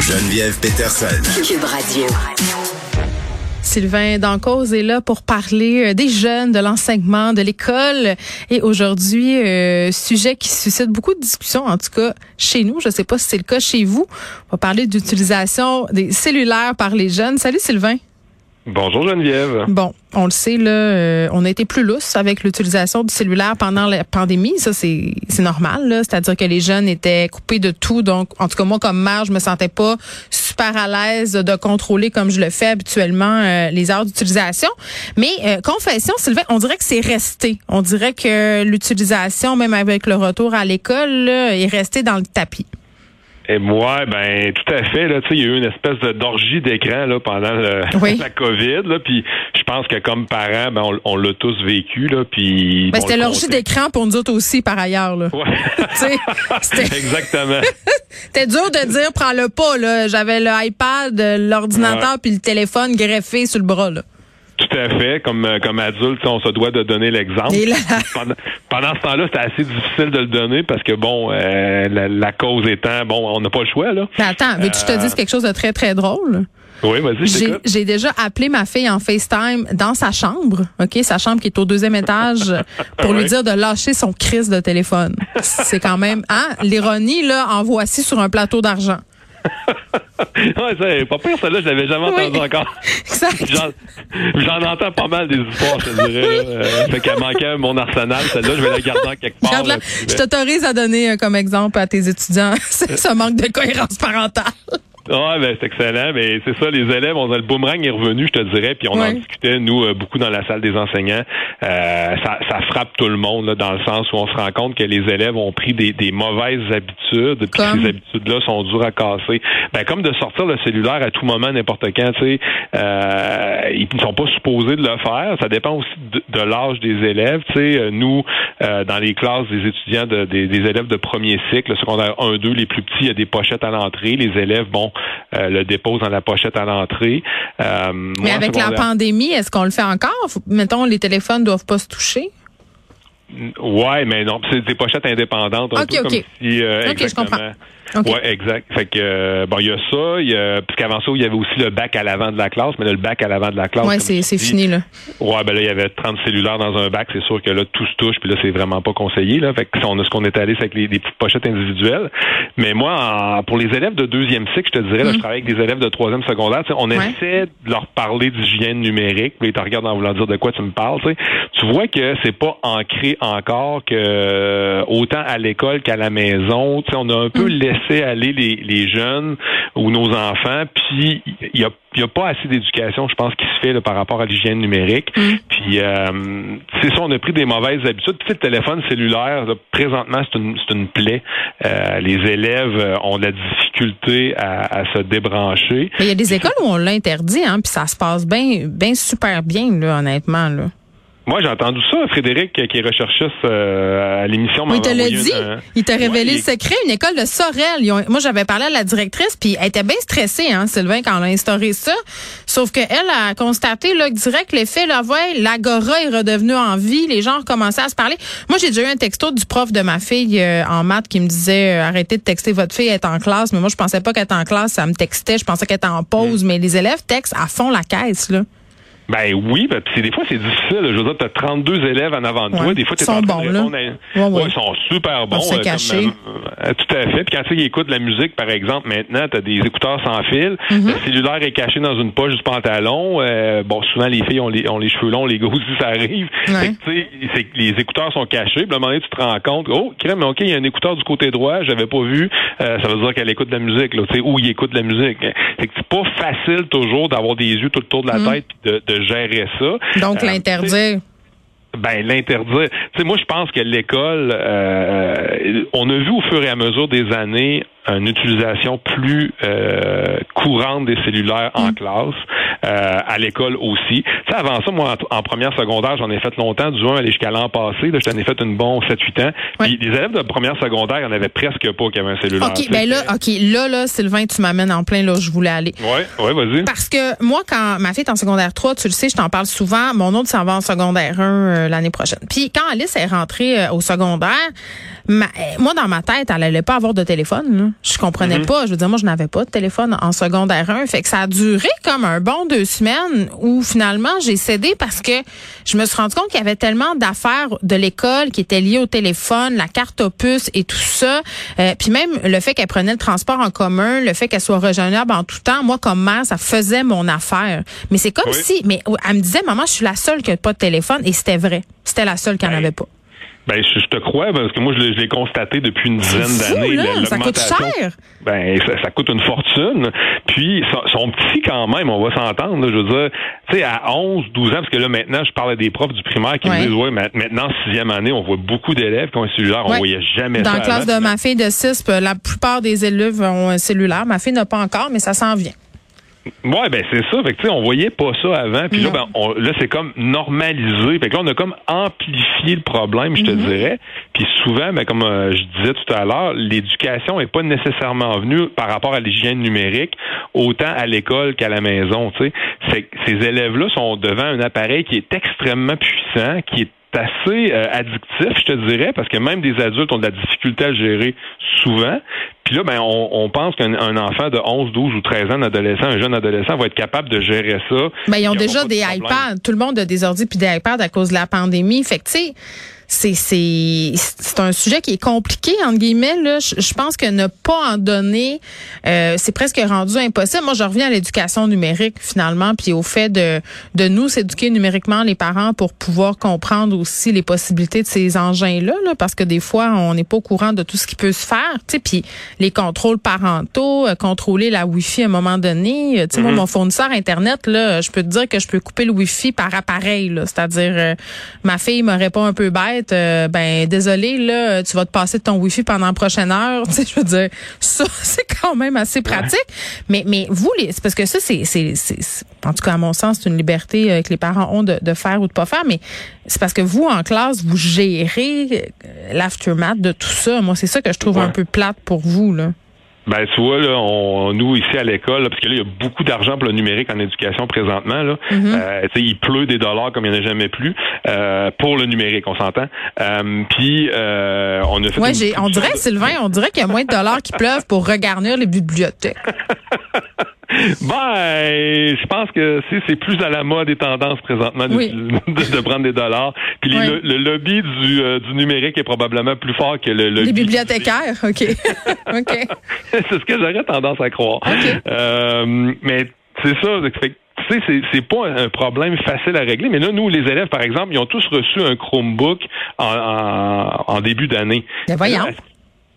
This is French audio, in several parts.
Geneviève Peterson. Cube Radio. Sylvain Dancause est là pour parler euh, des jeunes, de l'enseignement, de l'école. Et aujourd'hui, euh, sujet qui suscite beaucoup de discussions, en tout cas chez nous. Je ne sais pas si c'est le cas chez vous. On va parler d'utilisation des cellulaires par les jeunes. Salut Sylvain. Bonjour Geneviève. Bon, on le sait, là, euh, on a été plus lousse avec l'utilisation du cellulaire pendant la pandémie. Ça, c'est normal. C'est-à-dire que les jeunes étaient coupés de tout. Donc, en tout cas, moi, comme mère, je me sentais pas super à l'aise de contrôler comme je le fais habituellement euh, les heures d'utilisation. Mais euh, confession, Sylvain, on dirait que c'est resté. On dirait que l'utilisation, même avec le retour à l'école, est restée dans le tapis. Et moi, ben tout à fait. Là, tu sais, il y a eu une espèce de d'orgie d'écran là pendant le- Oui. la COVID. Là, puis je pense que comme parents, ben on, on l'a tous vécu. Là, puis Ben, c'était l'orgie d'écran pour nous autres aussi, par ailleurs. Là. Ouais. Exactement. C'était dur de dire prends le pas là. J'avais le iPad, l'ordinateur puis le téléphone greffé sur le bras là. Tout à fait. Comme euh, comme adulte, on se doit de donner l'exemple. Pendant, pendant ce temps-là, c'était assez difficile de le donner parce que bon, euh, la, la cause étant bon, on n'a pas le choix là. Mais attends, veux-tu que je te dise quelque chose de très très drôle? Oui, vas-y, J'ai déjà appelé ma fille en FaceTime dans sa chambre, OK, sa chambre qui est au deuxième étage pour lui dire de lâcher son crise de téléphone. C'est quand même hein, l'ironie là en voici sur un plateau d'argent. Ouais, c'est pas pire, celle-là, je l'avais jamais Oui. entendu encore. Exact. J'en, entends pas mal des histoires, je te dirais. là. Euh, fait qu'elle manquait mon arsenal, celle-là, je vais la garder en quelque part. Là, je t'autorise à donner euh, comme exemple à tes étudiants ce manque de cohérence parentale. Ouais, ben, c'est excellent, mais c'est ça, les élèves, on a le boomerang est revenu, je te dirais, puis on Ouais. en discutait, nous, euh, beaucoup dans la salle des enseignants. Euh, ça, ça frappe tout le monde, là, dans le sens où on se rend compte que les élèves ont pris des, des mauvaises habitudes, puis ces habitudes-là sont dures à casser. Ben, comme de sortir le cellulaire à tout moment, n'importe quand, tu sais, euh, ils ne sont pas supposés de le faire. Ça dépend aussi de, de l'âge des élèves, tu sais. Euh, Nous, euh, dans les classes des étudiants, de- des, des élèves de premier cycle, le secondaire 1, 2, les plus petits, il y a des pochettes à l'entrée. Les élèves, bon, euh, le déposent dans la pochette à l'entrée. Euh, Mais moi, avec la pandémie, est-ce qu'on le fait encore? Faut- mettons les téléphones doivent pas se toucher. Ouais, mais non, c'est des pochettes indépendantes, un Ok, peu ok. comme si euh, Ok, je comprends. Ouais, exact. Fait que euh, bon, il y a ça, il y a parce qu'avant ça, il y avait aussi le bac à l'avant de la classe, mais là, le bac à l'avant de la classe. Ouais, c'est c'est fini là. Ouais, ben là, il y avait 30 cellulaires dans un bac, c'est sûr que là, tout se touche, puis là, c'est vraiment pas conseillé, là. Fait que on a ce qu'on est allé, c'est avec les, des petites pochettes individuelles. Mais moi, en- pour les élèves de deuxième cycle, je te dirais, là, je travaille avec des élèves de troisième secondaire, on. Ouais. essaie de leur parler d'hygiène numérique, puis ils te regardent en voulant dire de quoi tu me parles. Tu vois que c'est pas ancré encore que euh, autant à l'école qu'à la maison, tu sais, on a un peu Mm. laissé aller les, les jeunes ou nos enfants, puis il y a il y a pas assez d'éducation, je pense, qui se fait là, par rapport à l'hygiène numérique. Mm. Puis euh, c'est ça, on a pris des mauvaises habitudes. Puis le téléphone cellulaire, là, présentement, c'est une, c'est une plaie. Euh, les élèves ont de la difficulté à, à se débrancher. Mais il y a des écoles où on l'interdit, hein, puis ça se passe bien, bien super bien là, honnêtement là. Moi, j'ai entendu ça, Frédéric, qui est recherchiste euh, à l'émission. Oui, il te l'a dit. une, Il t'a révélé Ouais, le secret. Une école de Sorel. Ont- moi, j'avais parlé à la directrice, puis elle était bien stressée, hein, Sylvain, quand on a instauré ça. Sauf qu'elle a constaté là, que direct l'effet, là, ouais, l'agora est redevenu en vie. Les gens ont recommencé à se parler. Moi, j'ai déjà eu un texto du prof de ma fille euh, en maths qui me disait euh, arrêtez de texter votre fille, elle est en classe. Mais moi, je pensais pas qu'elle était en classe, ça me textait. Je pensais qu'elle était en pause. Mm. Mais les élèves textent à fond la caisse, là. Ben oui, ben, pis c'est des fois c'est difficile. Je veux dire, t'as 32 élèves en avant de toi. Ouais. Des fois, t'es en train bons, de là. répondre à- Ouais, ouais. Ouais, ils sont super bons. se euh, comme, cacher. euh, tout à fait. Puis quand ils écoutent la musique, par exemple, maintenant, t'as des écouteurs sans fil. Mm-hmm. Le cellulaire est caché dans une poche du pantalon. Euh, bon, souvent les filles ont les, ont les cheveux longs, les gars aussi, ça arrive. Que, c'est les écouteurs sont cachés. Puis à un moment donné, tu te rends compte, oh, crème, ok, il y a un écouteur du côté droit, j'avais pas vu. Euh, ça veut dire qu'elle écoute de la musique, là, tu sais, ou il écoute de la musique. Fait que c'est pas facile toujours d'avoir des yeux tout autour de la tête puis de, de gérer ça. Donc, Euh, l'interdire. ben l'interdire. Tu sais, moi je pense que l'école, euh, on a vu au fur et à mesure des années une utilisation plus euh, courante des cellulaires en classe, euh, à l'école aussi. Tu sais, avant ça, moi, en, en première secondaire, j'en ai fait longtemps, du 1 aller jusqu'à l'an passé. Là, j'en ai fait une bonne 7-8 ans. Puis les élèves de première secondaire, il y en avait presque pas qui avaient un cellulaire. OK, ben là, OK, là, là, Sylvain, tu m'amènes en plein là où je voulais aller. Ouais, ouais, vas-y. Parce que moi, quand ma fille est en secondaire 3, tu le sais, je t'en parle souvent, mon autre s'en va en secondaire 1 euh, l'année prochaine. Puis quand Alice est rentrée euh, au secondaire, ma- euh, moi, dans ma tête, elle allait pas avoir de téléphone. là. Je comprenais pas. Je veux dire, moi, je n'avais pas de téléphone en secondaire 1. Fait que ça a duré comme un bon deux semaines où finalement, j'ai cédé parce que je me suis rendu compte qu'il y avait tellement d'affaires de l'école qui étaient liées au téléphone, la carte opus et tout ça. Euh, puis même le fait qu'elle prenait le transport en commun, le fait qu'elle soit rejoignable en tout temps, moi, comme mère, ça faisait mon affaire. Mais c'est comme Oui. si, mais elle me disait, maman, je suis la seule qui n'a pas de téléphone et c'était vrai. C'était la seule qui n'en Ben, avait pas. Ben, je, je te crois, parce que moi, je l'ai- je l'ai constaté depuis une dizaine d'années. Ça coûte cher. Ben, ça, ça coûte une fortune. Puis, sont petits quand même, on va s'entendre. Je veux dire, tu sais, à 11, 12 ans, parce que là, maintenant, je parle à des profs du primaire qui Ouais. me disent, ouais, ma- maintenant, sixième année, on voit beaucoup d'élèves qui ont un cellulaire. On Ouais. voyait jamais Dans ça la classe avant. de ma fille de 6, la plupart des élèves ont un cellulaire. Ma fille n'a pas encore, mais ça s'en vient. Ouais, ben c'est ça. Fait que tu sais, on voyait pas ça avant. Puis là, ben, on- là, c'est comme normalisé. Fait que là, on a comme amplifié le problème, je te Mm-hmm. dirais. Puis souvent, ben, comme euh, je disais tout à l'heure, l'éducation est pas nécessairement venue par rapport à l'hygiène numérique, autant à l'école qu'à la maison. Ces élèves-là sont devant un appareil qui est extrêmement puissant, qui est assez euh, addictif, je te dirais, parce que même des adultes ont de la difficulté à le gérer souvent. Puis là, ben, on, on pense qu'un un enfant de 11, 12 ou 13 ans, un adolescent, un jeune adolescent va être capable de gérer ça. Ben, ils ont déjà de des iPads. Tout le monde a des ordi puis des iPads à cause de la pandémie. Fait que, tu sais, c'est, c'est, c'est un sujet qui est compliqué, entre guillemets, là. Je, je pense que ne pas en donner, euh, c'est presque rendu impossible. Moi, je reviens à l'éducation numérique, finalement, puis au fait de, de nous s'éduquer numériquement, les parents, pour pouvoir comprendre aussi les possibilités de ces engins-là, là, parce que des fois, on n'est pas au courant de tout ce qui peut se faire, tu sais, puis les contrôles parentaux, euh, contrôler la Wi-Fi à un moment donné. Euh, Tu sais, moi, mon fournisseur Internet, là, je peux te dire que je peux couper le Wi-Fi par appareil. C'est-à-dire, euh, ma fille me répond un peu bête, euh, ben, désolé, là, tu vas te passer de ton Wi-Fi pendant la prochaine heure. Tu sais, je veux dire, ça, c'est quand même assez pratique. Mais, mais vous, les, parce que ça, c'est, c'est, c'est- c'est- en tout cas, à mon sens, c'est une liberté euh, que les parents ont de, de faire ou de pas faire, mais c'est parce que vous, en classe, vous gérez euh, l'aftermath de tout ça. Moi, c'est ça que je trouve Ouais. un peu plate pour vous, là. Ben, tu vois, là, on, nous, ici à l'école, là, parce que là, il y a beaucoup d'argent pour le numérique en éducation présentement. Là. Mm-hmm. Euh, tu sais, il pleut des dollars comme il n'y en a jamais plus euh, pour le numérique, on s'entend. Euh, Puis, on a fait... Ouais, j'ai, on dirait, de- Sylvain, on dirait qu'il y a moins de dollars qui pleuvent pour regarnir les bibliothèques. Ben, je pense que c'est, c'est plus à la mode des tendances présentement de, Oui. de, de prendre des dollars. Puis Oui. le, le lobby du, euh, du numérique est probablement plus fort que le lobby... Les du- bibliothécaires, OK. OK. c'est ce que j'aurais tendance à croire. OK. Euh, mais c'est ça. Fait tu sais, c'est, c'est pas un problème facile à régler. Mais là, nous, les élèves, par exemple, ils ont tous reçu un Chromebook en, en, en début d'année. Ben voyons.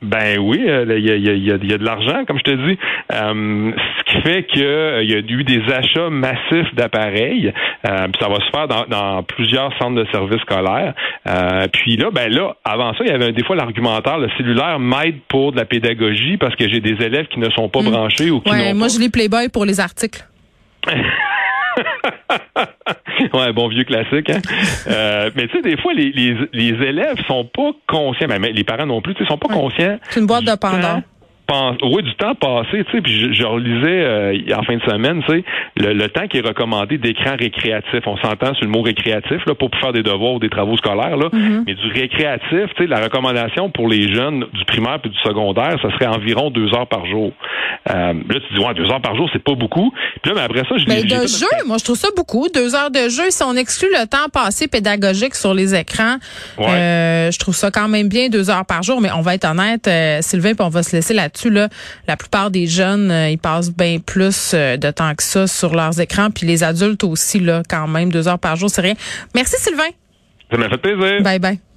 Ben oui, euh, il y, a, y a- y a- il y a de l'argent, comme je te dis. Euh, ce qui fait qu'il y a eu des achats massifs d'appareils. Euh, puis ça va se faire dans, dans plusieurs centres de services scolaires. Euh, puis là, ben là, avant ça, il y avait des fois l'argumentaire, le cellulaire m'aide pour de la pédagogie parce que j'ai des élèves qui ne sont pas branchés ou qui Mm. Ouais, n'ont moi, pas. je lis Playboy pour les articles. ouais, bon vieux classique. Hein? Euh, mais tu sais, des fois, les, les, les élèves sont pas conscients, ben, mais les parents non plus, tu sais, sont pas conscients. C'est une boîte de Pandore. Oui, du temps passé, tu sais, puis je, je relisais euh, en fin de semaine, tu sais, le, le, temps qui est recommandé d'écran récréatif. On s'entend sur le mot récréatif, là, pour faire des devoirs ou des travaux scolaires, là, Mm-hmm. mais du récréatif, tu sais, la recommandation pour les jeunes du primaire puis du secondaire, ça serait environ deux heures par jour. Euh, là, tu dis, ouais, deux heures par jour, c'est pas beaucoup. Puis là, mais après ça, je Mais j'ai de jeu, moi, je trouve ça beaucoup. Deux heures de jeu, si on exclut le temps passé pédagogique sur les écrans, Ouais. euh, je trouve ça quand même bien, deux heures par jour. Mais on va être honnête, euh, Sylvain, puis on va se laisser là-dessus. Là. La plupart des jeunes, euh, ils passent bien plus euh, de temps que ça sur leurs écrans. Puis les adultes aussi, là, quand même, deux heures par jour, c'est rien. Merci, Sylvain. Ça m'a fait plaisir. Bye bye.